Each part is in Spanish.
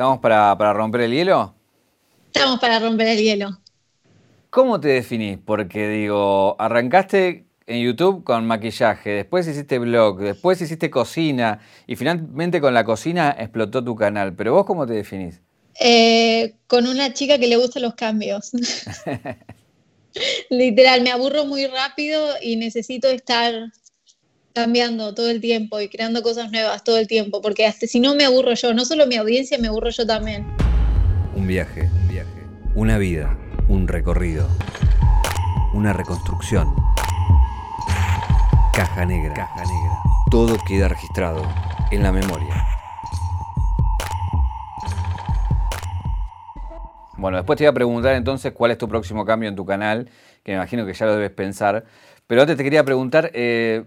¿Estamos para, para romper el hielo? Estamos para romper el hielo. ¿Cómo te definís? Porque digo, arrancaste en YouTube con maquillaje, después hiciste blog, después hiciste cocina y finalmente con la cocina explotó tu canal. Pero vos cómo te definís? Eh, con una chica que le gustan los cambios. Literal, me aburro muy rápido y necesito estar cambiando todo el tiempo y creando cosas nuevas todo el tiempo, porque hasta si no me aburro yo, no solo mi audiencia, me aburro yo también. Un viaje, un viaje, una vida, un recorrido, una reconstrucción. Caja negra, caja negra. Todo queda registrado en la memoria. Bueno, después te voy a preguntar entonces cuál es tu próximo cambio en tu canal, que me imagino que ya lo debes pensar. Pero antes te quería preguntar, eh,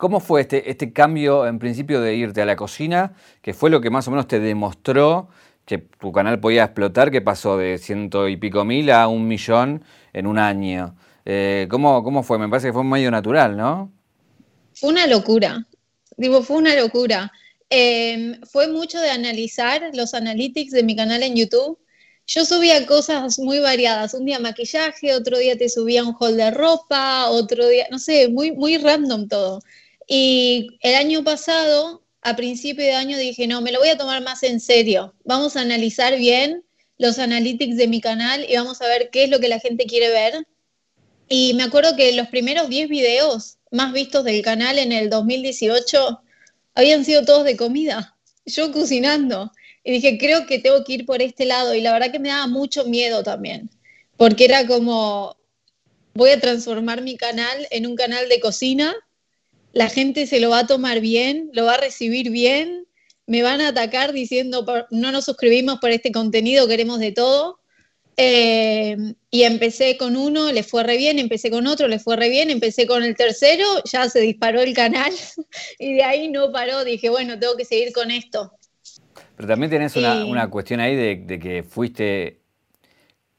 ¿cómo fue este, este cambio en principio de irte a la cocina, que fue lo que más o menos te demostró que tu canal podía explotar, que pasó de ciento y pico mil a un millón en un año? Eh, ¿cómo, ¿Cómo fue? Me parece que fue medio natural, ¿no? Fue una locura, digo, fue una locura. Em, fue mucho de analizar los analytics de mi canal en YouTube yo subía cosas muy variadas. Un día maquillaje, otro día te subía un haul de ropa, otro día, no sé, muy, muy random todo. Y el año pasado, a principio de año, dije, no, me lo voy a tomar más en serio. Vamos a analizar bien los analytics de mi canal y vamos a ver qué es lo que la gente quiere ver. Y me acuerdo que los primeros 10 videos más vistos del canal en el 2018 habían sido todos de comida, yo cocinando. Y dije, creo que tengo que ir por este lado. Y la verdad que me daba mucho miedo también, porque era como, voy a transformar mi canal en un canal de cocina, la gente se lo va a tomar bien, lo va a recibir bien, me van a atacar diciendo, no nos suscribimos por este contenido, queremos de todo. Eh, y empecé con uno, le fue re bien, empecé con otro, le fue re bien, empecé con el tercero, ya se disparó el canal y de ahí no paró, dije, bueno, tengo que seguir con esto. Pero también tenés una, cuestión ahí de, que fuiste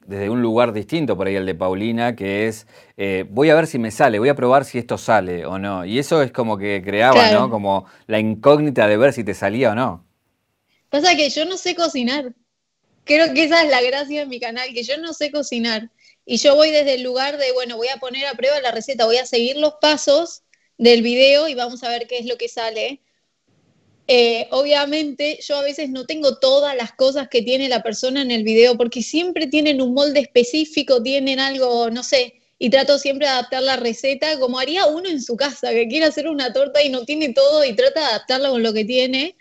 desde un lugar distinto por ahí el de Paulina, que es, eh, voy a ver si me sale, voy a probar si esto sale o no. Y eso es como que creaba, ¿no? Como la incógnita de ver si te salía o no. Pasa que yo no sé cocinar. Creo que esa es la gracia de mi canal, que yo no sé cocinar. Y yo voy desde el lugar de, bueno, voy a poner a prueba la receta, voy a seguir los pasos del video y vamos a ver qué es lo que sale. Eh, obviamente yo a veces no tengo todas las cosas que tiene la persona en el video porque siempre tienen un molde específico, tienen algo, no sé, y trato siempre de adaptar la receta como haría uno en su casa, que quiere hacer una torta y no tiene todo y trata de adaptarla con lo que tiene.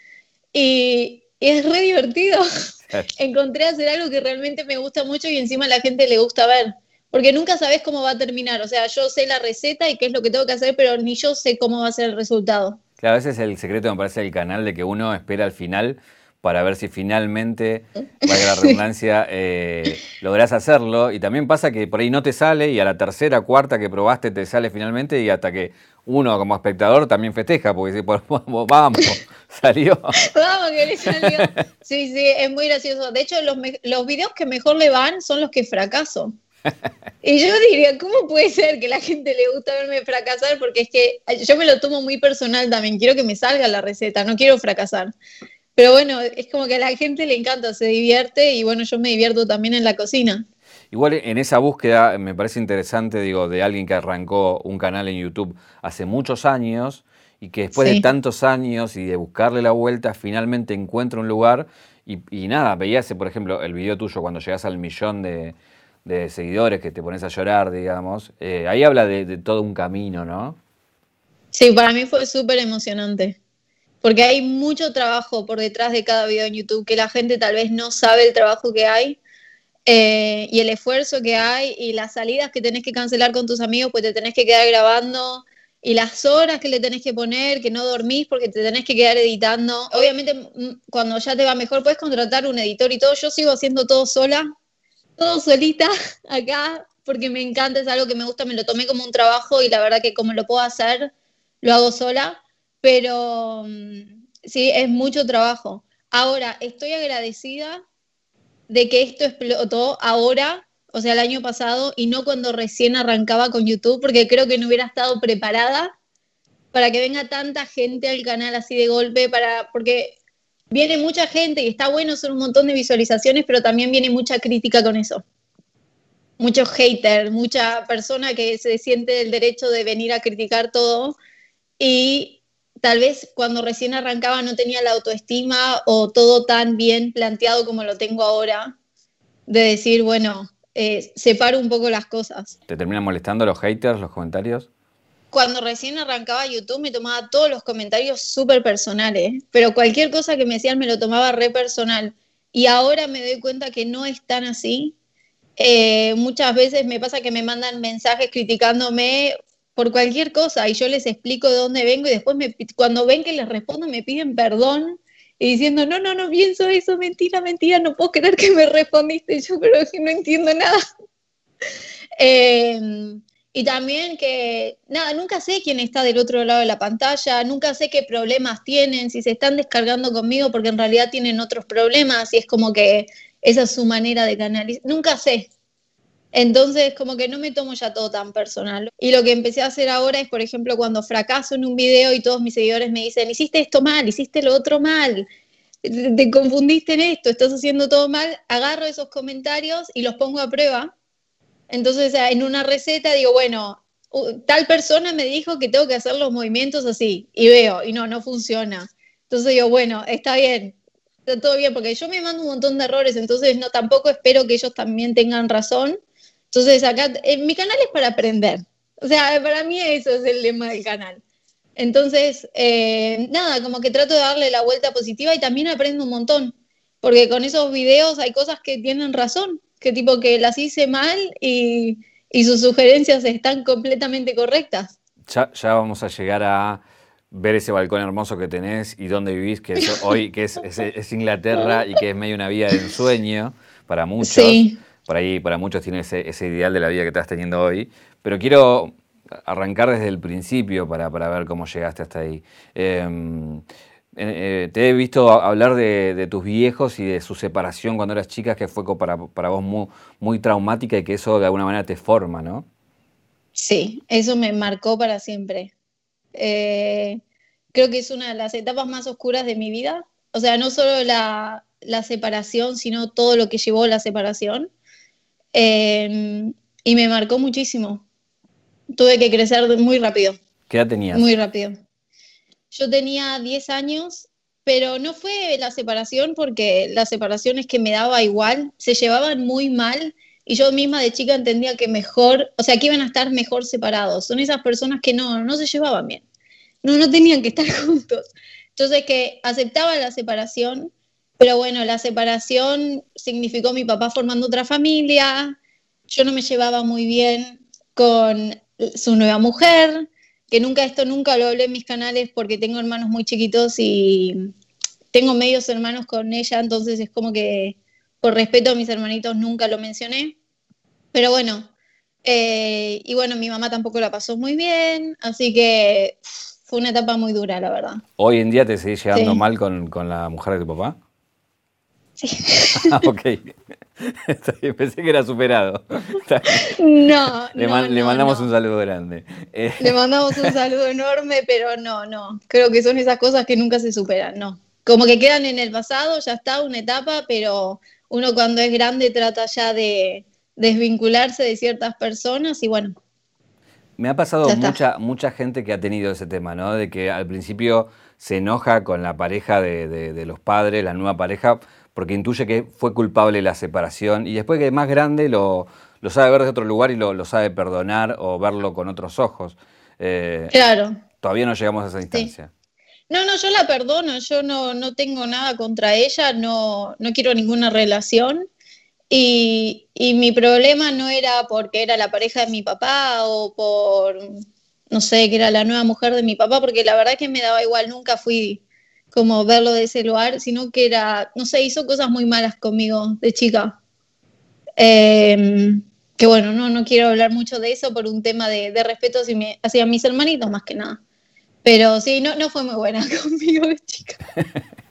Y, es re divertido. Encontré hacer algo que realmente me gusta mucho y encima a la gente le gusta ver. Porque nunca sabes cómo va a terminar. O sea, yo sé la receta y qué es lo que tengo que hacer, pero ni yo sé cómo va a ser el resultado. Claro, a veces el secreto me parece del canal de que uno espera al final para ver si finalmente, valga la redundancia, eh, lográs hacerlo. Y también pasa que por ahí no te sale y a la tercera, cuarta que probaste te sale finalmente y hasta que uno como espectador también festeja porque dice, vamos, salió. vamos, que le salió. Sí, sí, es muy gracioso. De hecho, los, los videos que mejor le van son los que fracaso. Y yo diría, ¿cómo puede ser que la gente le gusta verme fracasar? Porque es que yo me lo tomo muy personal también, quiero que me salga la receta, no quiero fracasar. Pero bueno, es como que a la gente le encanta, se divierte y bueno, yo me divierto también en la cocina. Igual en esa búsqueda me parece interesante, digo, de alguien que arrancó un canal en YouTube hace muchos años y que después de tantos años y de buscarle la vuelta, finalmente encuentra un lugar y, y nada, veías, por ejemplo, el video tuyo cuando llegas al millón de, de seguidores que te pones a llorar, digamos. Eh, ahí habla de, todo un camino, ¿no? Sí, para mí fue súper emocionante. Porque hay mucho trabajo por detrás de cada video en YouTube que la gente tal vez no sabe el trabajo que hay eh, y el esfuerzo que hay y las salidas que tenés que cancelar con tus amigos, pues te tenés que quedar grabando y las horas que le tenés que poner, que no dormís porque te tenés que quedar editando. Obviamente, mm, cuando ya te va mejor, puedes contratar un editor y todo. Yo sigo haciendo todo sola todo solita acá porque me encanta, es algo que me gusta, me lo tomé como un trabajo y la verdad que como lo puedo hacer, lo hago sola, pero mm, sí, es mucho trabajo. Ahora, estoy agradecida de que esto explotó ahora, o sea, el año pasado, y no cuando recién arrancaba con YouTube, porque creo que no hubiera estado preparada para que venga tanta gente al canal así de golpe, para, porque viene mucha gente y está bueno, son un montón de visualizaciones, pero también viene mucha crítica con eso. Muchos haters, mucha persona que se siente el derecho de venir a criticar todo y tal vez cuando recién arrancaba no tenía la autoestima o todo tan bien planteado como lo tengo ahora, de decir, bueno, eh, separo un poco las cosas. ¿Te terminan molestando los haters, los comentarios? Cuando recién arrancaba YouTube me tomaba todos los comentarios súper personales, pero cualquier cosa que me decían me lo tomaba re personal. Y ahora me doy cuenta que no es tan así. Eh, muchas veces me pasa que me mandan mensajes criticándome por cualquier cosa y yo les explico de dónde vengo y después me, cuando ven que les respondo me piden perdón y diciendo, no, no, no pienso eso, mentira, mentira, no puedo creer que me respondiste, yo creo que no entiendo nada. Em, y también que, nada, nunca sé quién está del otro lado de la pantalla, nunca sé qué problemas tienen, si se están descargando conmigo porque en realidad tienen otros problemas y es como que esa es su manera de canalizar, nunca sé. Entonces, como que no me tomo ya todo tan personal. Y lo que empecé a hacer ahora es, por ejemplo, cuando fracaso en un video y todos mis seguidores me dicen, hiciste esto mal, hiciste lo otro mal, te confundiste en esto, estás haciendo todo mal, agarro esos comentarios y los pongo a prueba. Entonces, en una receta digo, bueno, tal persona me dijo que tengo que hacer los movimientos así, y veo, y no, no funciona. Entonces digo, bueno, está bien, está todo bien, porque yo me mando un montón de errores, entonces no tampoco espero que ellos también tengan razón entonces, acá, eh, mi canal es para aprender. O sea, para mí eso es el lema del canal. Entonces, eh, nada, como que trato de darle la vuelta positiva y también aprendo un montón, porque con esos videos hay cosas que tienen razón, que tipo que las hice mal y, sus sugerencias están completamente correctas. Ya, ya, vamos a llegar a ver ese balcón hermoso que tenés y dónde vivís, que hoy que es, es, Inglaterra y que es medio una vida de ensueño para muchos. Sí por ahí para muchos tiene ese, ideal de la vida que estás teniendo hoy, pero quiero arrancar desde el principio para, ver cómo llegaste hasta ahí. Em, eh, eh, te he visto hablar de, tus viejos y de su separación cuando eras chica, que fue para, vos muy, muy, traumática y que eso de alguna manera te forma, ¿no? Sí, eso me marcó para siempre. Eh, creo que es una de las etapas más oscuras de mi vida. O sea, no solo la, la separación, sino todo lo que llevó la separación. Em, y me marcó muchísimo. Tuve que crecer muy rápido. ¿Qué edad tenías? Muy rápido. Yo tenía 10 años, pero no fue la separación porque la separación es que me daba igual, se llevaban muy mal y yo misma de chica entendía que mejor, o sea, que iban a estar mejor separados. Son esas personas que no, no se llevaban bien, no, no tenían que estar juntos. Entonces que aceptaba la separación, pero bueno, la separación significó mi papá formando otra familia, yo no me llevaba muy bien con su nueva mujer, que nunca esto nunca lo hablé en mis canales porque tengo hermanos muy chiquitos y tengo medios hermanos con ella, entonces es como que por respeto a mis hermanitos nunca lo mencioné. Pero bueno, eh, y bueno, mi mamá tampoco la pasó muy bien, así que fue una etapa muy dura, la verdad. ¿Hoy en día te seguís llevando mal con, con la mujer de tu papá? Ah, ok. Pensé que era superado. No, le, le mandamos un saludo grande. Eh, le mandamos un saludo enorme, pero no, no. Creo que son esas cosas que nunca se superan, no. Como que quedan en el pasado, ya está una etapa, pero uno cuando es grande trata ya de desvincularse de ciertas personas y bueno. Me ha pasado mucha, mucha gente que ha tenido ese tema, ¿no? De que al principio se enoja con la pareja de, de los padres, la nueva pareja, porque intuye que fue culpable la separación y después que es más grande lo, sabe ver de otro lugar y lo, sabe perdonar o verlo con otros ojos. Eh, claro. Todavía no llegamos a esa instancia. No, no, yo la perdono, yo no, no tengo nada contra ella, no, no quiero ninguna relación. Y, y, mi problema no era porque era la pareja de mi papá o por, no sé, que era la nueva mujer de mi papá, porque la verdad es que me daba igual, nunca fui como verlo de ese lugar, sino que era, no sé, hizo cosas muy malas conmigo de chica. Em, que bueno, no, no quiero hablar mucho de eso por un tema de, respeto hacia, mis hermanitos más que nada. Pero sí, no, no fue muy buena conmigo de chica.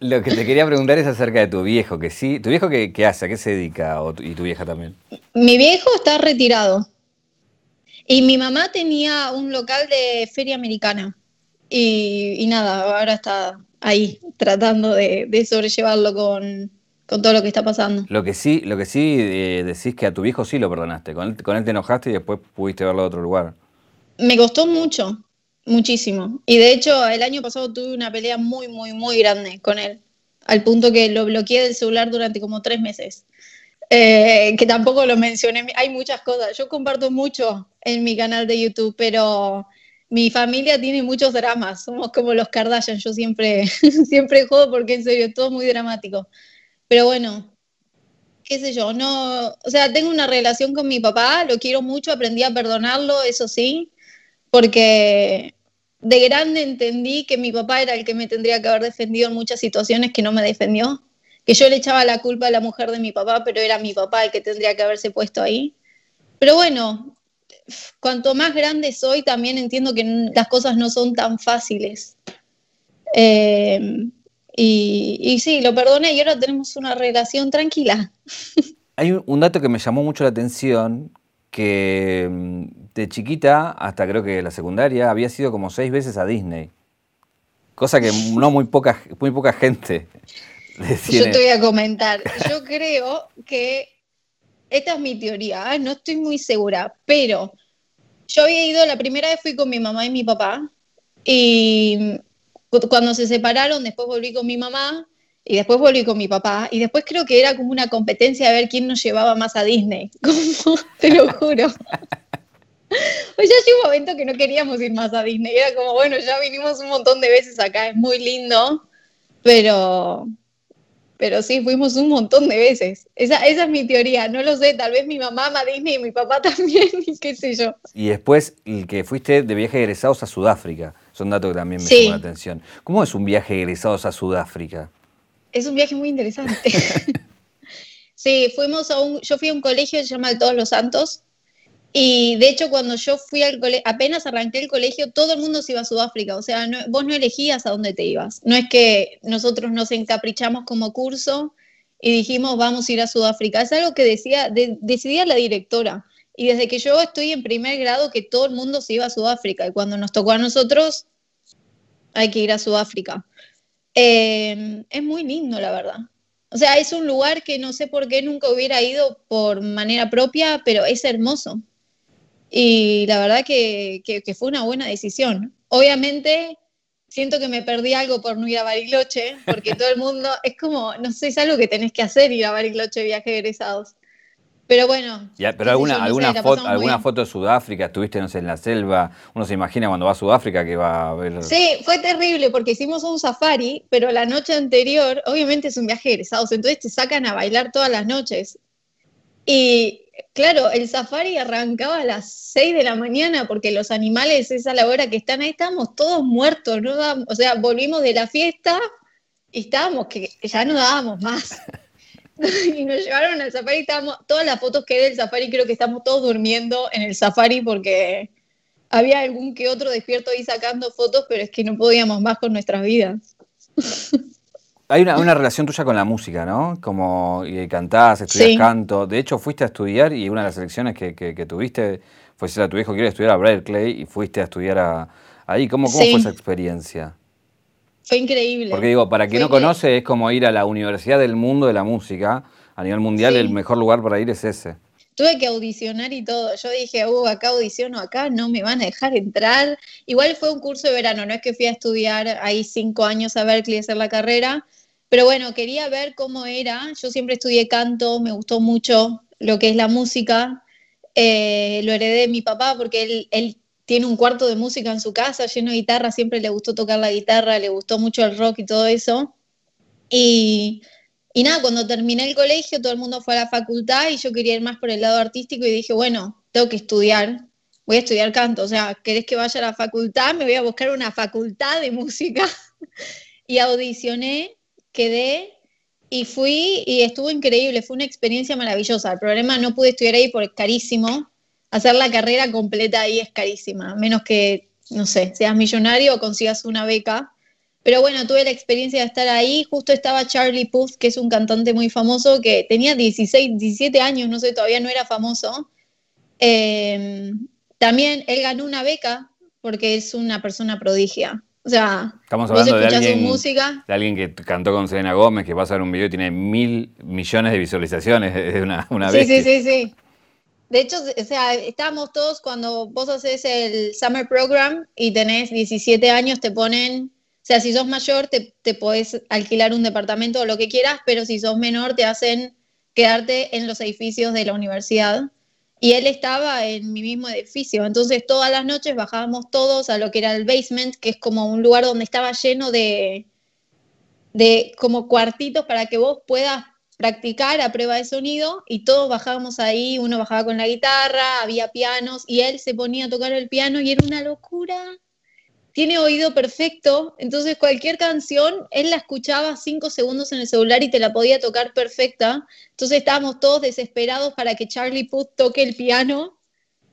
Lo que te quería preguntar es acerca de tu viejo, que sí, ¿tu viejo qué, hace? ¿A qué se dedica? ¿Y tu vieja también? Mi viejo está retirado. Y mi mamá tenía un local de feria americana. Y, nada, ahora está ahí, tratando de, sobrellevarlo con, todo lo que está pasando. Lo que sí, lo que sí eh, decís que a tu viejo sí lo perdonaste, con él, con él te enojaste y después pudiste verlo a otro lugar. Me costó mucho, muchísimo. Y de hecho, el año pasado tuve una pelea muy, muy, muy grande con él, al punto que lo bloqueé del celular durante como tres meses. Eh, que tampoco lo mencioné, hay muchas cosas. Yo comparto mucho en mi canal de YouTube, pero mi familia tiene muchos dramas, somos como los Kardashian, yo siempre, siempre jodo porque en serio, todo muy dramático. Pero bueno, qué sé yo, no, o sea, tengo una relación con mi papá, lo quiero mucho, aprendí a perdonarlo, eso sí, porque de grande entendí que mi papá era el que me tendría que haber defendido en muchas situaciones que no me defendió que yo le echaba la culpa a la mujer de mi papá, pero era mi papá el que tendría que haberse puesto ahí. Pero bueno, cuanto más grande soy, también entiendo que las cosas no son tan fáciles. Eh, y, y, sí, lo perdoné y ahora tenemos una relación tranquila. Hay un dato que me llamó mucho la atención, que mm, de chiquita hasta creo que la secundaria había sido como seis veces a Disney. Cosa que no muy poca, muy poca gente yo te voy a comentar. Yo creo que esta es mi teoría, ¿eh? no estoy muy segura, pero yo había ido, la primera vez fui con mi mamá y mi papá, y cuando se separaron, después volví con mi mamá, y después volví con mi papá, y después creo que era como una competencia de ver quién nos llevaba más a Disney, te lo juro. Pues ya llegó un momento que no queríamos ir más a Disney, era como, bueno, ya vinimos un montón de veces acá, es muy lindo, pero, pero sí, fuimos un montón de veces. Esa, esa es mi teoría, no lo sé, tal vez mi mamá ama Disney y mi papá también, y qué sé yo. Y después, el que fuiste de viaje egresados a Sudáfrica, son datos que también me llaman la atención. ¿Cómo es un viaje egresados a Sudáfrica? Es un viaje muy interesante. sí, fuimos a un, yo fui a un colegio que se llama Todos los Santos, y de hecho, cuando yo fui al colegio, apenas arranqué el colegio, todo el mundo se iba a Sudáfrica. O sea, vos no elegías a dónde te ibas. No es que nosotros nos encaprichamos como curso y dijimos, vamos a ir a Sudáfrica. Es algo que decía, decidía la directora. Y desde que yo estoy en primer grado, que todo el mundo se iba a Sudáfrica. Y cuando nos tocó a nosotros, hay que ir a Sudáfrica. Eh, es muy lindo, la verdad. O sea, es un lugar que no sé por qué nunca hubiera ido por manera propia, pero es hermoso. Y la verdad que, fue una buena decisión. Obviamente siento que me perdí algo por no ir a Bariloche, porque todo el mundo, es como, no sé, es algo que tenés que hacer, ir a Bariloche viaje de egresados. Pero bueno. Ya, pero alguna, alguna, foto, alguna foto de Sudáfrica, estuviste no sé, en la selva, uno se imagina cuando va a Sudáfrica que va a ver... Sí, fue terrible porque hicimos un safari, pero la noche anterior, obviamente es un viaje de egresados, entonces te sacan a bailar todas las noches. Y Claro, el safari arrancaba a las 6 de la mañana porque los animales es a la hora que están ahí, estábamos todos muertos, ¿no? o sea, volvimos de la fiesta y estábamos que ya no dábamos más. y nos llevaron al safari, estábamos, todas las fotos que hay del safari creo que estamos todos durmiendo en el safari porque había algún que otro despierto ahí sacando fotos, pero es que no podíamos más con nuestras vidas. Hay una, relación tuya con la música, ¿no? Como y cantás, estudias canto. De hecho, fuiste a estudiar y una de las elecciones que, tuviste fue si a tu hijo quiere estudiar a Berkeley y fuiste a estudiar ahí. ¿Cómo, cómo fue esa experiencia? Fue increíble. Porque digo, para quien no conoce, es como ir a la Universidad del Mundo de la Música. A nivel mundial, el mejor lugar para ir es ese. Tuve que audicionar y todo. Yo dije, uh, acá audiciono, acá no me van a dejar entrar. Igual fue un curso de verano, no es que fui a estudiar ahí cinco años a Berkeley a hacer la carrera, pero bueno, quería ver cómo era. Yo siempre estudié canto, me gustó mucho lo que es la música. Eh, lo heredé de mi papá porque él, tiene un cuarto de música en su casa lleno de guitarra, siempre le gustó tocar la guitarra, le gustó mucho el rock y todo eso. Y, y nada, cuando terminé el colegio, todo el mundo fue a la facultad y yo quería ir más por el lado artístico y dije, bueno, tengo que estudiar, voy a estudiar canto. O sea, ¿querés que vaya a la facultad? Me voy a buscar una facultad de música. y audicioné quedé y fui y estuvo increíble, fue una experiencia maravillosa. El problema no pude estudiar ahí porque es carísimo. Hacer la carrera completa ahí es carísima, menos que, no sé, seas millonario o consigas una beca. Pero bueno, tuve la experiencia de estar ahí. Justo estaba Charlie Puth, que es un cantante muy famoso, que tenía 16, 17 años, no sé, todavía no era famoso. Em, también él ganó una beca porque es una persona prodigia. O sea, Estamos hablando de alguien, música. de alguien que cantó con Selena Gómez, que va a hacer un video y tiene mil millones de visualizaciones. Es una, una sí, Sí, sí, sí. De hecho, o sea, estábamos todos cuando vos haces el Summer Program y tenés 17 años, te ponen, o sea, si sos mayor, te, te podés alquilar un departamento o lo que quieras, pero si sos menor, te hacen quedarte en los edificios de la universidad y él estaba en mi mismo edificio. Entonces todas las noches bajábamos todos a lo que era el basement, que es como un lugar donde estaba lleno de, de como cuartitos para que vos puedas practicar a prueba de sonido y todos bajábamos ahí, uno bajaba con la guitarra, había pianos y él se ponía a tocar el piano y era una locura tiene oído perfecto, entonces cualquier canción, él la escuchaba cinco segundos en el celular y te la podía tocar perfecta. Entonces estábamos todos desesperados para que Charlie Puth toque el piano,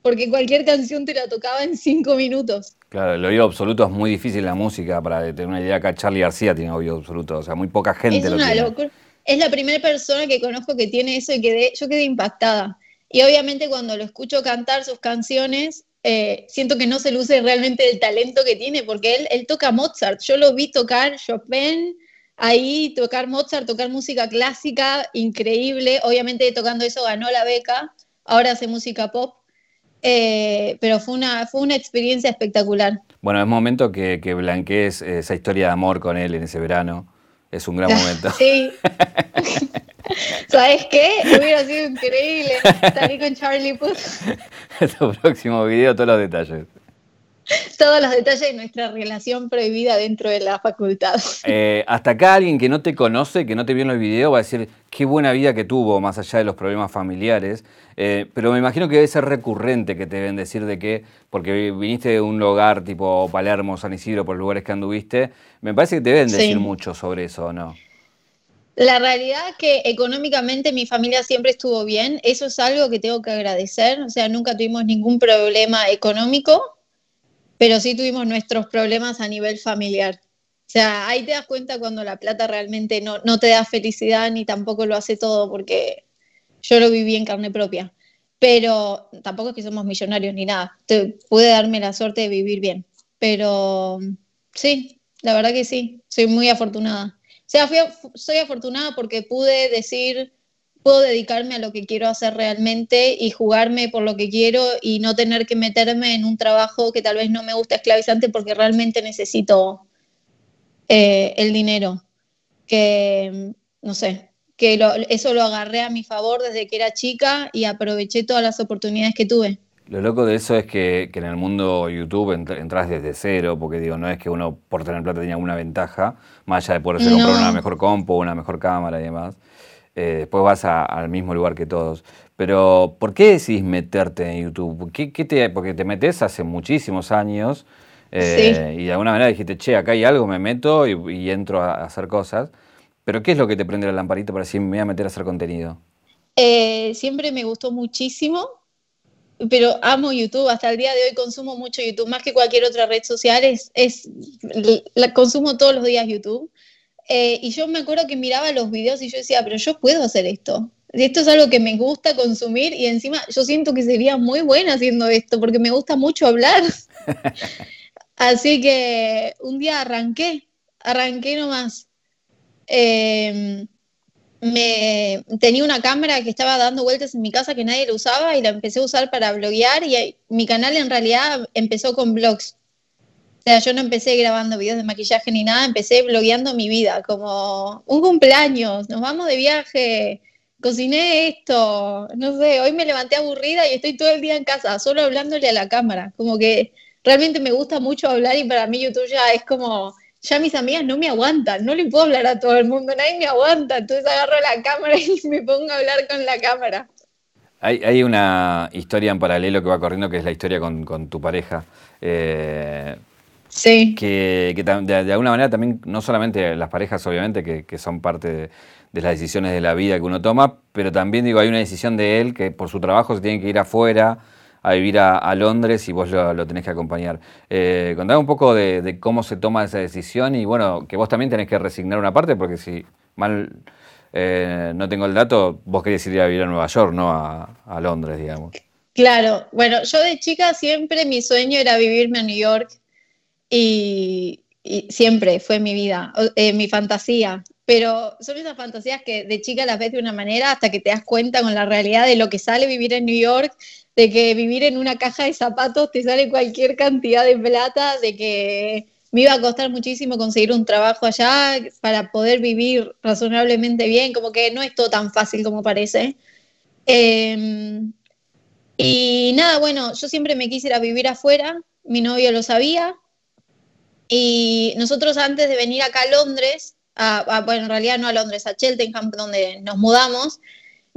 porque cualquier canción te la tocaba en cinco minutos. Claro, el oído absoluto es muy difícil en la música, para tener una idea acá Charlie García tiene oído absoluto, o sea, muy poca gente es lo una Locura. Es la primera persona que conozco que tiene eso y quedé, yo quedé impactada. Y obviamente cuando lo escucho cantar sus canciones, eh, siento que no se luce realmente el talento que tiene, porque él, él toca Mozart. Yo lo vi tocar Chopin, ahí tocar Mozart, tocar música clásica, increíble. Obviamente tocando eso ganó la beca, ahora hace música pop. Eh, pero fue una, fue una experiencia espectacular. Bueno, es momento que, que blanquees esa historia de amor con él en ese verano. Es un gran momento. Sí. ¿Sabes qué? Hubiera sido increíble salir con Charlie Puth. tu próximo video, todos los detalles. Todos los detalles de nuestra relación prohibida dentro de la facultad. Eh, hasta acá alguien que no te conoce, que no te vio en el video, va a decir qué buena vida que tuvo, más allá de los problemas familiares. Eh, pero me imagino que debe ser recurrente que te deben decir de que, porque viniste de un lugar tipo Palermo, San Isidro, por lugares que anduviste, me parece que te deben decir mucho sobre eso, ¿no? La realidad es que económicamente mi familia siempre estuvo bien, eso es algo que tengo que agradecer, o sea, nunca tuvimos ningún problema económico, pero sí tuvimos nuestros problemas a nivel familiar. O sea, ahí te das cuenta cuando la plata realmente no, no te da felicidad ni tampoco lo hace todo, porque yo lo viví en carne propia. Pero tampoco es que somos millonarios ni nada, te, pude darme la suerte de vivir bien. Pero sí, la verdad que sí, soy muy afortunada. Sea, soy afortunada porque pude decir, puedo dedicarme a lo que quiero hacer realmente y jugarme por lo que quiero y no tener que meterme en un trabajo que tal vez no me gusta esclavizante porque realmente necesito eh, el dinero. Que, no sé, que eso lo agarré a mi favor desde que era chica y aproveché todas las oportunidades que tuve. Lo loco de eso es que, en el mundo YouTube entras desde cero, porque digo, no es que uno por tener plata tenga alguna ventaja, más allá de poderse comprar una mejor compu, una mejor cámara y demás. Eh, después vas al mismo lugar que todos. Pero, ¿por qué decís meterte en YouTube? ¿Qué, te, porque te metes hace muchísimos años eh, y de alguna manera dijiste, che, acá hay algo, me meto y, entro a, hacer cosas. Pero, ¿qué es lo que te prende la lamparita para decir, me voy a meter a hacer contenido? Eh, siempre me gustó muchísimo pero amo YouTube, hasta el día de hoy consumo mucho YouTube, más que cualquier otra red social, es, es la consumo todos los días YouTube. Eh, y yo me acuerdo que miraba los videos y yo decía, pero yo puedo hacer esto. Esto es algo que me gusta consumir y encima yo siento que sería muy buena haciendo esto porque me gusta mucho hablar. Así que un día arranqué, arranqué nomás. Eh, me tenía una cámara que estaba dando vueltas en mi casa que nadie lo usaba y la empecé a usar para bloguear y mi canal en realidad empezó con blogs. O sea, yo no empecé grabando videos de maquillaje ni nada, empecé blogueando mi vida, como un cumpleaños, nos vamos de viaje, cociné esto, no sé, hoy me levanté aburrida y estoy todo el día en casa, solo hablándole a la cámara, como que realmente me gusta mucho hablar y para mí YouTube ya es como ya mis amigas no me aguantan, no le puedo hablar a todo el mundo, nadie me aguanta, entonces agarro la cámara y me pongo a hablar con la cámara. Hay, una historia en paralelo que va corriendo, que es la historia con, tu pareja. Eh, sí. Que, de, alguna manera también, no solamente las parejas, obviamente, que, son parte de, de, las decisiones de la vida que uno toma, pero también digo, hay una decisión de él que por su trabajo se tiene que ir afuera a vivir a, Londres y vos lo, tenés que acompañar. Eh, contame un poco de, cómo se toma esa decisión y bueno, que vos también tenés que resignar una parte porque si mal eh, no tengo el dato, vos querías ir a vivir a Nueva York, no a, Londres, digamos. Claro, bueno, yo de chica siempre mi sueño era vivirme a New York y, y siempre fue mi vida, eh, mi fantasía. Pero son esas fantasías que de chica las ves de una manera hasta que te das cuenta con la realidad de lo que sale vivir en New York, de que vivir en una caja de zapatos te sale cualquier cantidad de plata, de que me iba a costar muchísimo conseguir un trabajo allá para poder vivir razonablemente bien, como que no es todo tan fácil como parece. Em, y nada, bueno, yo siempre me quise ir a vivir afuera, mi novio lo sabía, y nosotros antes de venir acá a Londres, bueno, en realidad no a Londres, a Cheltenham, donde nos mudamos,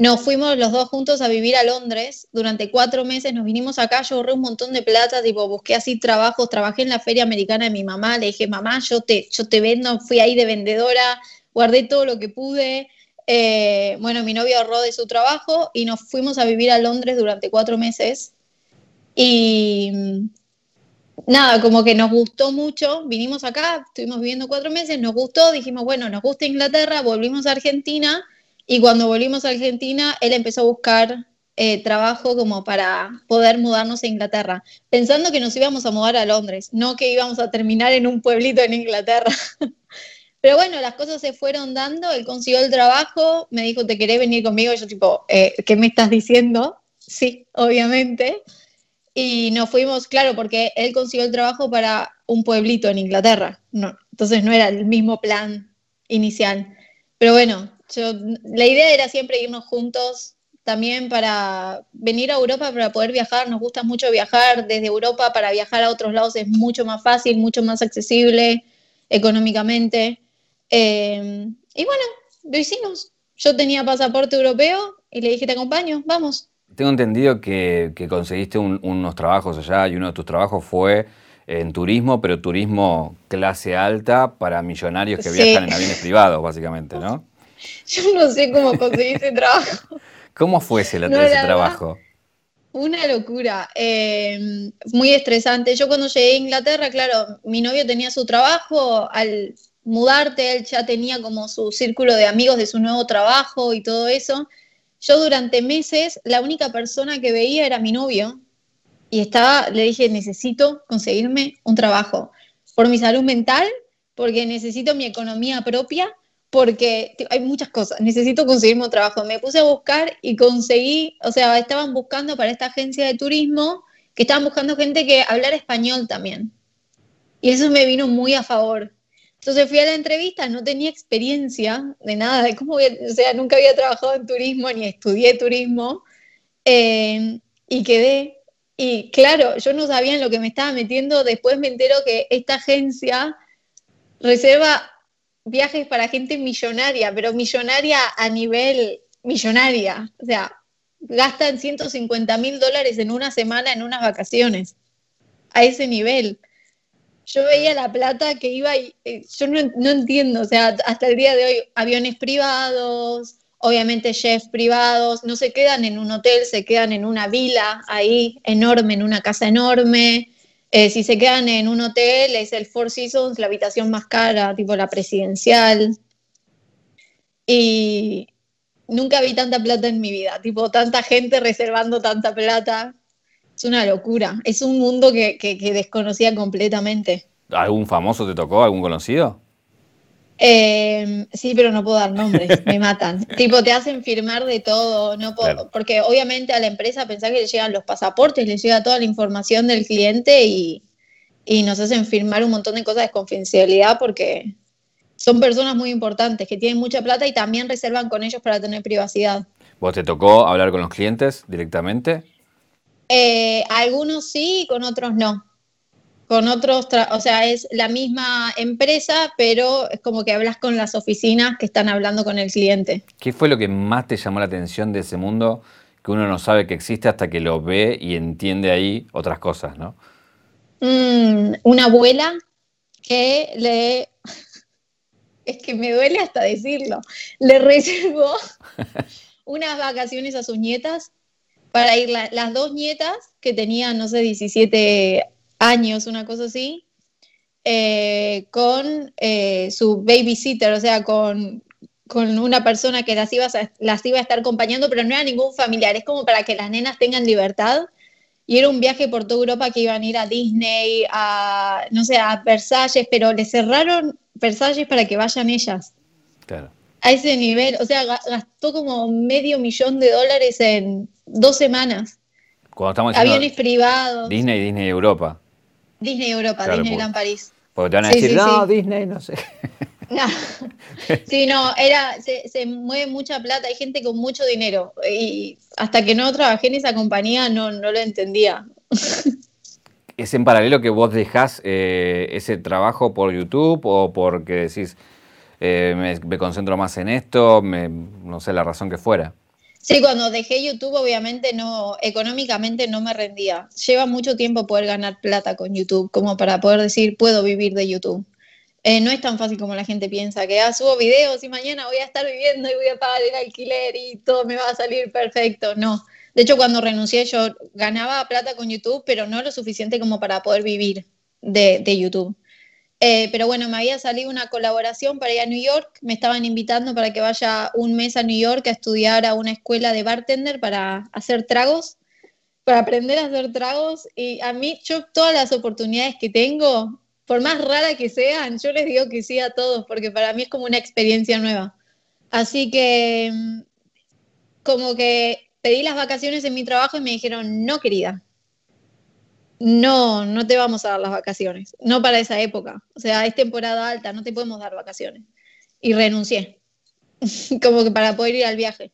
nos fuimos los dos juntos a vivir a Londres. Durante cuatro meses, nos vinimos acá, yo ahorré un montón de plata, tipo, busqué así trabajos, trabajé en la feria americana de mi mamá, le dije, mamá, yo te, yo te vendo, fui ahí de vendedora, guardé todo lo que pude. Eh, bueno, mi novio ahorró de su trabajo y nos fuimos a vivir a Londres durante cuatro meses. Y nada, como que nos gustó mucho, vinimos acá, estuvimos viviendo cuatro meses, nos gustó, dijimos, bueno, nos gusta Inglaterra, volvimos a Argentina y cuando volvimos a Argentina, él empezó a buscar eh, trabajo como para poder mudarnos a Inglaterra, pensando que nos íbamos a mudar a Londres, no que íbamos a terminar en un pueblito en Inglaterra. Pero bueno, las cosas se fueron dando, él consiguió el trabajo, me dijo, ¿te querés venir conmigo? Yo tipo, eh, ¿qué me estás diciendo? Sí, obviamente. Y nos fuimos, claro, porque él consiguió el trabajo para un pueblito en Inglaterra. No, entonces no era el mismo plan inicial. Pero bueno, la idea era siempre irnos juntos también para venir a Europa para poder viajar. Nos gusta mucho viajar desde Europa para viajar a otros lados es mucho más fácil, mucho más accesible económicamente. Eh, y bueno, lo hicimos. Yo tenía pasaporte europeo y le dije, te acompaño, vamos. Tengo entendido que, conseguiste unos trabajos allá y uno de tus trabajos fue en turismo, pero turismo clase alta para millonarios que viajan en aviones privados, básicamente, ¿no? Yo no sé cómo conseguí ese trabajo. ¿Cómo fue ese, trabajo? Una locura, eh, muy estresante. Yo cuando llegué a Inglaterra, claro, mi novio tenía su trabajo, al mudarte él ya tenía como su círculo de amigos de su nuevo trabajo y todo eso. Yo durante meses la única persona que veía era mi novio y estaba, le dije, necesito conseguirme un trabajo por mi salud mental, porque necesito mi economía propia porque hay muchas cosas, necesito conseguirme un trabajo. Me puse a buscar y conseguí, o sea, estaban buscando para esta agencia de turismo, que estaban buscando gente que hablara español también. Y eso me vino muy a favor. Entonces fui a la entrevista, no tenía experiencia de nada, de cómo, o sea, nunca había trabajado en turismo ni estudié turismo. Eh, y quedé. Y claro, yo no sabía en lo que me estaba metiendo. Después me entero que esta agencia reserva viajes para gente millonaria, pero millonaria a nivel millonaria. O sea, gastan 150 mil dólares en una semana en unas vacaciones. A ese nivel. Yo veía la plata que iba y eh, yo no, no, entiendo, o sea, hasta el día de hoy, aviones privados, obviamente chefs privados, no se quedan en un hotel, se quedan en una vila ahí enorme, en una casa enorme. Eh, si se quedan en un hotel, es el Four Seasons, la habitación más cara, tipo la presidencial. Y nunca vi tanta plata en mi vida, tipo tanta gente reservando tanta plata. Es una locura, es un mundo que, que desconocía completamente. ¿Algún famoso te tocó? ¿Algún conocido? Eh, sí, pero no puedo dar nombres, me matan. tipo, te hacen firmar de todo, no puedo, porque obviamente a la empresa pensar que le llegan los pasaportes, le llega toda la información del cliente y, nos hacen firmar un montón de cosas de confidencialidad porque son personas muy importantes que tienen mucha plata y también reservan con ellos para tener privacidad. ¿Vos te tocó hablar con los clientes directamente? Eh, algunos sí, con otros no con otros, o sea, es la misma empresa, pero es como que hablas con las oficinas que están hablando con el cliente. ¿Qué fue lo que más te llamó la atención de ese mundo que uno no sabe que existe hasta que lo ve y entiende ahí otras cosas, no? Mm, una abuela que le... es que me duele hasta decirlo. Le reservó unas vacaciones a sus nietas para ir las dos nietas que tenían, no sé, 17 años, una cosa así, eh, con eh, su babysitter, o sea, con, una persona que las iba, a, las iba a estar acompañando, pero no era ningún familiar, es como para que las nenas tengan libertad. y era un viaje por toda Europa que iban a ir a Disney, a, no sé, a Versalles, pero le cerraron Versalles para que vayan ellas. Claro. A ese nivel, o sea, gastó como medio millón de dólares en dos semanas. Cuando estamos Aviones privados. Disney, Disney Europa. Disney Europa, Disneyland París. Porque te van a decir, no, Disney, no sé. No. Sí, no, era, se, mueve mucha plata, hay gente con mucho dinero. Y hasta que no trabajé en esa compañía no, no lo entendía. ¿Es en paralelo que vos dejás eh, ese trabajo por YouTube o porque decís, eh, me, concentro más en esto, no sé la razón que fuera? Sí, cuando dejé YouTube, obviamente no, económicamente no me rendía. Lleva mucho tiempo poder ganar plata con YouTube, como para poder decir, puedo vivir de YouTube. Eh, no es tan fácil como la gente piensa, que ah, subo videos y mañana voy a estar viviendo y voy a pagar el alquiler y todo me va a salir perfecto. No. De hecho, cuando renuncié yo ganaba plata con YouTube, pero no lo suficiente como para poder vivir de, YouTube. Eh, pero bueno, me había salido una colaboración para ir a New York, me estaban invitando para que vaya un mes a New York a estudiar a una escuela de bartender para hacer tragos, para aprender a hacer tragos. Y a mí, yo todas las oportunidades que tengo, por más rara que sean, yo les digo que sí a todos, porque para mí es como una experiencia nueva. Así que, mm, como que pedí las vacaciones en mi trabajo y me dijeron, no, querida, no, no te vamos a dar las vacaciones, no para esa época. O sea, es temporada alta, no te podemos dar vacaciones. Y renuncié, como que para poder ir al viaje.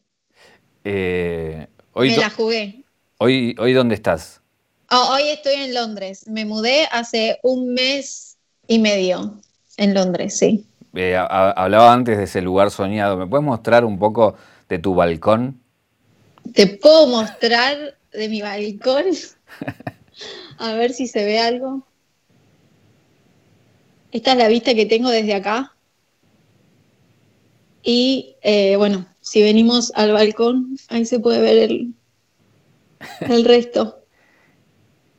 Eh, hoy me la jugué. Hoy, ¿Hoy dónde estás? Oh, hoy estoy en Londres. Me mudé hace un mes y medio en Londres, sí. Eh, hablaba antes de ese lugar soñado. ¿Me puedes mostrar un poco de tu balcón? Te puedo mostrar de mi balcón. A ver si se ve algo. Esta es la vista que tengo desde acá. Y eh, bueno, si venimos al balcón, ahí se puede ver el, el resto.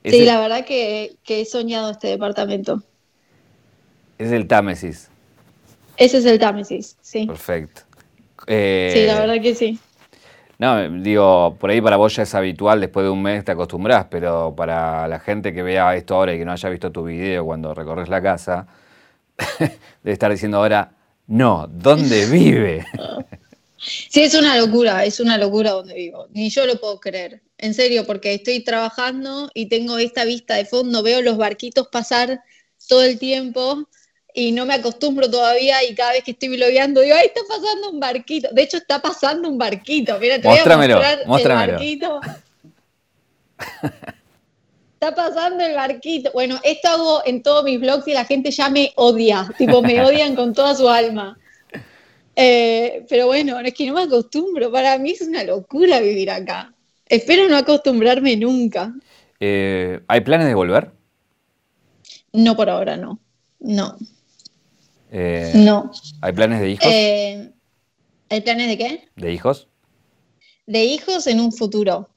Sí, la verdad que, he soñado este departamento. Es el Támesis. Ese es el Támesis, sí. Perfecto. Eh, sí, la verdad que sí. No, digo, por ahí para vos ya es habitual, después de un mes te acostumbrás, pero para la gente que vea esto ahora y que no haya visto tu video cuando recorres la casa, debe estar diciendo ahora, no, ¿dónde vive? Sí, es una locura, es una locura donde vivo. Ni yo lo puedo creer. En serio, porque estoy trabajando y tengo esta vista de fondo, veo los barquitos pasar todo el tiempo y no me acostumbro todavía y cada vez que estoy blogueando digo, ¡ay, está pasando un barquito! De hecho, está pasando un barquito. Mira, te voy a mostrar el barquito. está pasando el barquito. Bueno, esto hago en todos mis blogs y la gente ya me odia. Tipo, me odian con toda su alma. Eh, pero bueno, es que no me acostumbro. Para mí es una locura vivir acá. Espero no acostumbrarme nunca. Eh, ¿Hay planes de volver? No, por ahora no. No. Eh, no. ¿Hay planes de hijos? ¿Hay planes de qué? ¿De hijos? De hijos en un futuro.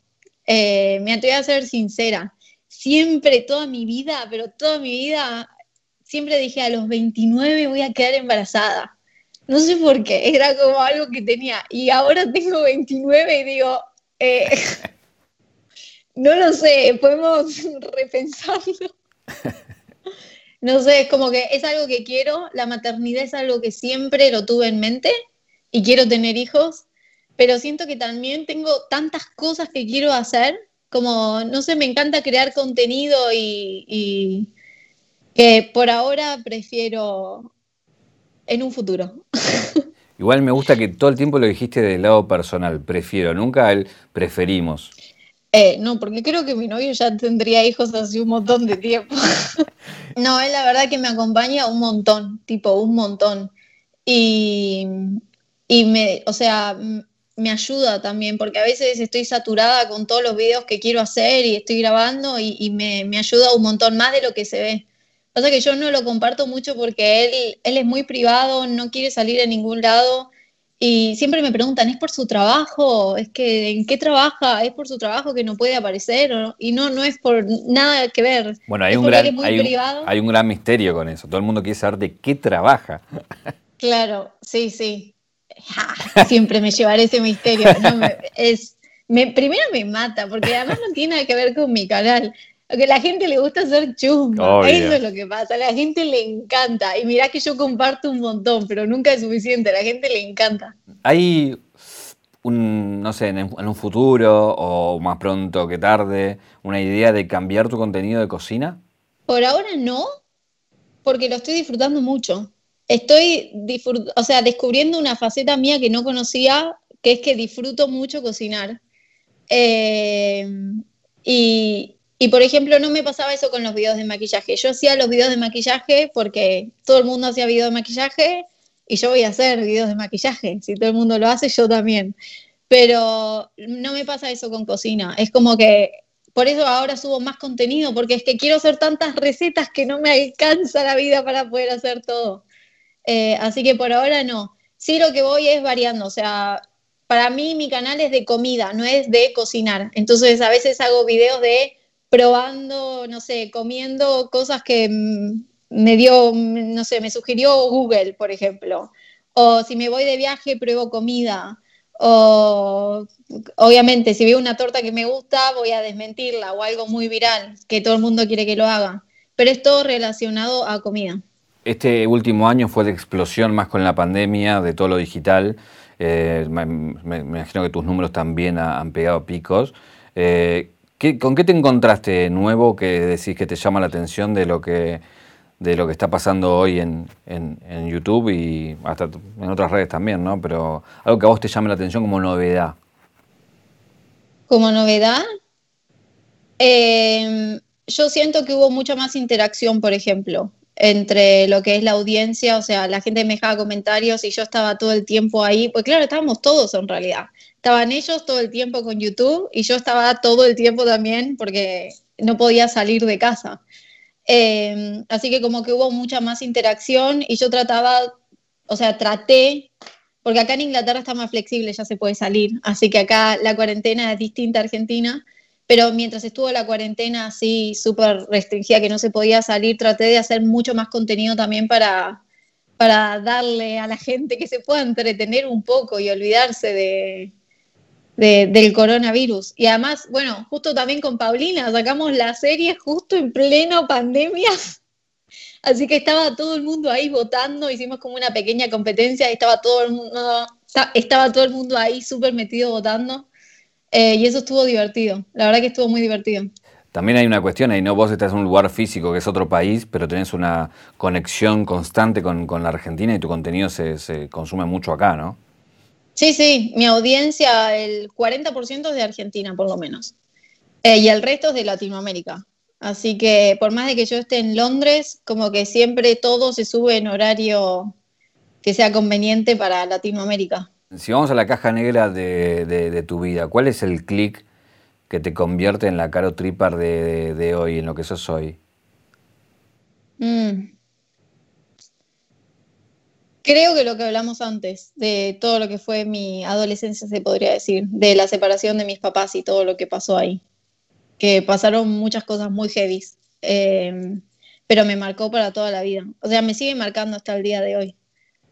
me atrevo a ser sincera. Siempre, toda mi vida, pero toda mi vida, siempre dije a los 29 voy a quedar embarazada. No sé por qué, era como algo que tenía. Y ahora tengo 29 y digo, eh, no lo sé, podemos repensarlo. No sé, es como que es algo que quiero, la maternidad es algo que siempre lo tuve en mente y quiero tener hijos, pero siento que también tengo tantas cosas que quiero hacer, como, no sé, me encanta crear contenido y, que por ahora prefiero en un futuro. Igual me gusta que todo el tiempo lo dijiste del lado personal, prefiero, nunca el preferimos. Eh, no, porque creo que mi novio ya tendría hijos hace un montón de tiempo. no, es la verdad que me acompaña un montón, tipo un montón. Y, y me, o sea, me ayuda también, porque a veces estoy saturada con todos los videos que quiero hacer y estoy grabando y, y me, me, ayuda un montón más de lo que se ve. Pasa que yo no lo comparto mucho porque él, él es muy privado, no quiere salir a ningún lado y siempre me preguntan, ¿es por su trabajo? ¿Es que en qué trabaja? ¿Es por su trabajo que no puede aparecer? Y no, no es por nada que ver. Bueno, hay, un gran, hay, un, gran misterio con eso. Todo el mundo quiere saber de qué trabaja. Claro, sí, sí. siempre me llevaré ese misterio. es, me, primero me mata, porque además no tiene nada que ver con mi canal. A la gente le gusta hacer chusma. Eso es lo que pasa. A la gente le encanta. Y mirá que yo comparto un montón, pero nunca es suficiente. A la gente le encanta. Hay un, no sé, en, un futuro o más pronto que tarde, una idea de cambiar tu contenido de cocina? Por ahora no, porque lo estoy disfrutando mucho. Estoy, o sea, descubriendo una faceta mía que no conocía, que es que disfruto mucho cocinar. Eh, y, y por ejemplo, no me pasaba eso con los videos de maquillaje. Yo hacía los videos de maquillaje porque todo el mundo hacía videos de maquillaje y yo voy a hacer videos de maquillaje. Si todo el mundo lo hace, yo también. Pero no me pasa eso con cocina. Es como que por eso ahora subo más contenido, porque es que quiero hacer tantas recetas que no me alcanza la vida para poder hacer todo. Eh, así que por ahora no. Sí lo que voy es variando, o sea, para mí mi canal es de comida, no es de cocinar. Entonces a veces hago videos de probando, no sé, comiendo cosas que mm, me dio, mm, no sé, me sugirió Google, por ejemplo. O si me voy de viaje, pruebo comida. O obviamente, si veo una torta que me gusta, voy a desmentirla o algo muy viral, que todo el mundo quiere que lo haga. Pero es todo relacionado a comida. Este último año fue de explosión más con la pandemia, de todo lo digital. Eh, me, imagino que tus números también han pegado picos. Eh, ¿Con qué te encontraste nuevo que decís que te llama la atención de lo que, de lo que está pasando hoy en, YouTube y hasta en otras redes también, ¿no? Pero algo que a vos te llame la atención como novedad. Como novedad, em, yo siento que hubo mucha más interacción, por ejemplo, entre lo que es la audiencia, o sea, la gente me dejaba comentarios y yo estaba todo el tiempo ahí, pues claro, estábamos todos en realidad. Estaban ellos todo el tiempo con YouTube y yo estaba todo el tiempo también porque no podía salir de casa. Em, así que como que hubo mucha más interacción y yo trataba, o sea, traté, porque acá en Inglaterra está más flexible, ya se puede salir, así que acá la cuarentena es distinta a Argentina, pero mientras estuvo la cuarentena así súper restringida que no se podía salir, traté de hacer mucho más contenido también para, para darle a la gente que se pueda entretener un poco y olvidarse de, del coronavirus. Y además, bueno, justo también con Paulina sacamos la serie justo en pleno pandemia. Así que estaba todo el mundo ahí votando, hicimos como una pequeña competencia estaba todo el mundo, estaba todo el mundo ahí súper metido votando. Eh, y eso estuvo divertido, la verdad que estuvo muy divertido. También hay una cuestión ahí, ¿no? Vos estás en un lugar físico que es otro país, pero tenés una conexión constante con, la Argentina y tu contenido se, se consume mucho acá, ¿no? Sí, sí, mi audiencia, el 40% es de Argentina, por lo menos. Eh, y el resto es de Latinoamérica. Así que por más de que yo esté en Londres, como que siempre todo se sube en horario que sea conveniente para Latinoamérica. Si vamos a la caja negra de, tu vida, ¿cuál es el clic que te convierte en la Caro Tripar de, hoy, en lo que sos hoy? Mm. Creo que lo que hablamos antes, de todo lo que fue mi adolescencia, se podría decir, de la separación de mis papás y todo lo que pasó ahí, que pasaron muchas cosas muy heavy, em, pero me marcó para toda la vida. O sea, me sigue marcando hasta el día de hoy.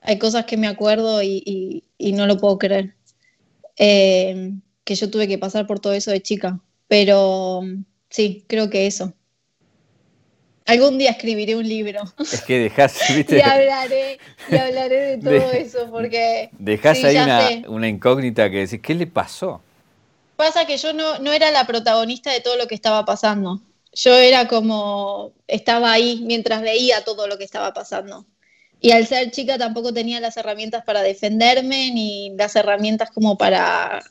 Hay cosas que me acuerdo y, no lo puedo creer, em, que yo tuve que pasar por todo eso de chica, pero sí, creo que eso. Algún día escribiré un libro. Es que dejás, ¿viste? y hablaré, y hablaré de todo eso, porque. Dejás ahí una, incógnita que decís, ¿qué le pasó? Pasa que yo no, no era la protagonista de todo lo que estaba pasando. Yo era como. Estaba ahí mientras veía todo lo que estaba pasando. Y al ser chica tampoco tenía las herramientas para defenderme, ni las herramientas como para,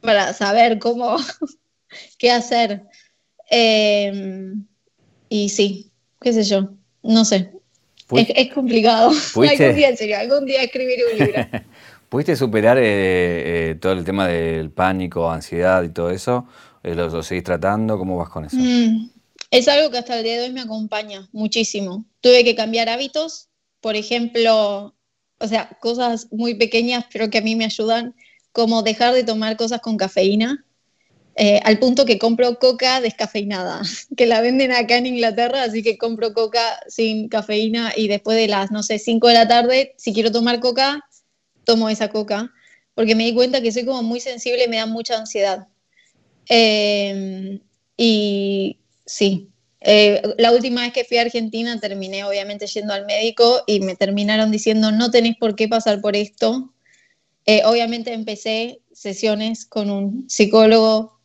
para saber cómo. qué hacer. Eh, y sí, qué sé yo, no sé. Es, complicado. Algún día, en serio, algún día escribiré un libro. ¿Pudiste superar eh, eh, todo el tema del pánico, ansiedad y todo eso? Eh, ¿Lo, seguís tratando? ¿Cómo vas con eso? Mm, es algo que hasta el día de hoy me acompaña muchísimo. Tuve que cambiar hábitos, por ejemplo, o sea, cosas muy pequeñas, pero que a mí me ayudan, como dejar de tomar cosas con cafeína. Eh, al punto que compro coca descafeinada, que la venden acá en Inglaterra, así que compro coca sin cafeína y después de las, no sé, 5 de la tarde, si quiero tomar coca, tomo esa coca, porque me di cuenta que soy como muy sensible y me da mucha ansiedad. Em, y sí, eh, la última vez que fui a Argentina terminé obviamente yendo al médico y me terminaron diciendo no tenés por qué pasar por esto. Eh, obviamente empecé sesiones con un psicólogo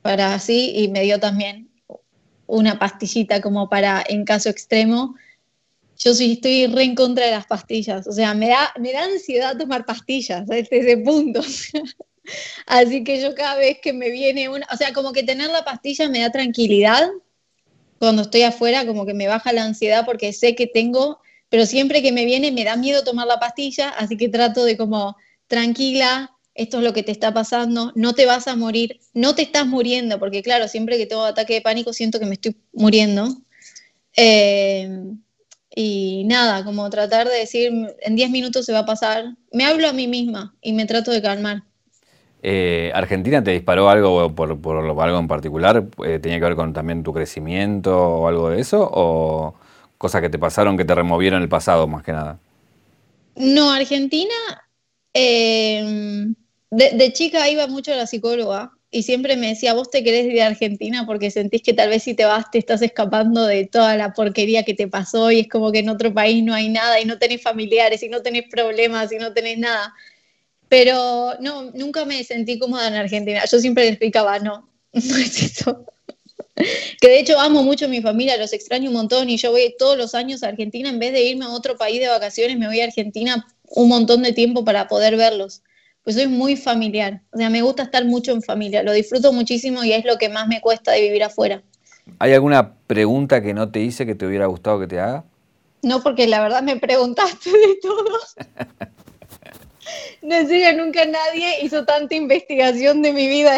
para así y me dio también una pastillita como para en caso extremo. Yo sí estoy re en contra de las pastillas, o sea, me da, me da ansiedad tomar pastillas a ese punto. Así que yo cada vez que me viene una, o sea, como que tener la pastilla me da tranquilidad. Cuando estoy afuera, como que me baja la ansiedad porque sé que tengo, pero siempre que me viene me da miedo tomar la pastilla, así que trato de como tranquila, esto es lo que te está pasando, no te vas a morir, no te estás muriendo, porque claro, siempre que tengo ataque de pánico siento que me estoy muriendo. Eh, y nada, como tratar de decir, en 10 minutos se va a pasar, me hablo a mí misma y me trato de calmar. Eh, ¿Argentina te disparó algo por, algo en particular? Eh, ¿Tenía que ver con también tu crecimiento o algo de eso? ¿O cosas que te pasaron que te removieron el pasado más que nada? No, Argentina, em, de, chica iba mucho a la psicóloga y siempre me decía, vos te querés ir a Argentina porque sentís que tal vez si te vas te estás escapando de toda la porquería que te pasó y es como que en otro país no hay nada y no tenés familiares y no tenés problemas y no tenés nada. Pero no, nunca me sentí cómoda en Argentina. Yo siempre le explicaba, no, no es eso. Que de hecho amo mucho a mi familia, los extraño un montón y yo voy todos los años a Argentina, en vez de irme a otro país de vacaciones, me voy a Argentina un montón de tiempo para poder verlos. Pues soy muy familiar, o sea, me gusta estar mucho en familia, lo disfruto muchísimo y es lo que más me cuesta de vivir afuera. ¿Hay alguna pregunta que no te hice que te hubiera gustado que te haga? No, porque la verdad me preguntaste de todos. No sé, nunca nadie hizo tanta investigación de mi vida.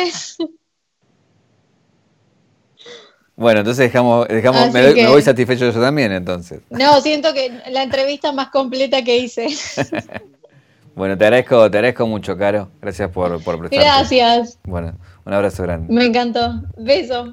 Bueno, entonces dejamos, dejamos me, voy satisfecho yo también, entonces. No, siento que la entrevista más completa que hice. bueno, te agradezco, te agradezco mucho, Caro. Gracias por, por prestarte. Gracias. Bueno, un abrazo grande. Me encantó. Beso.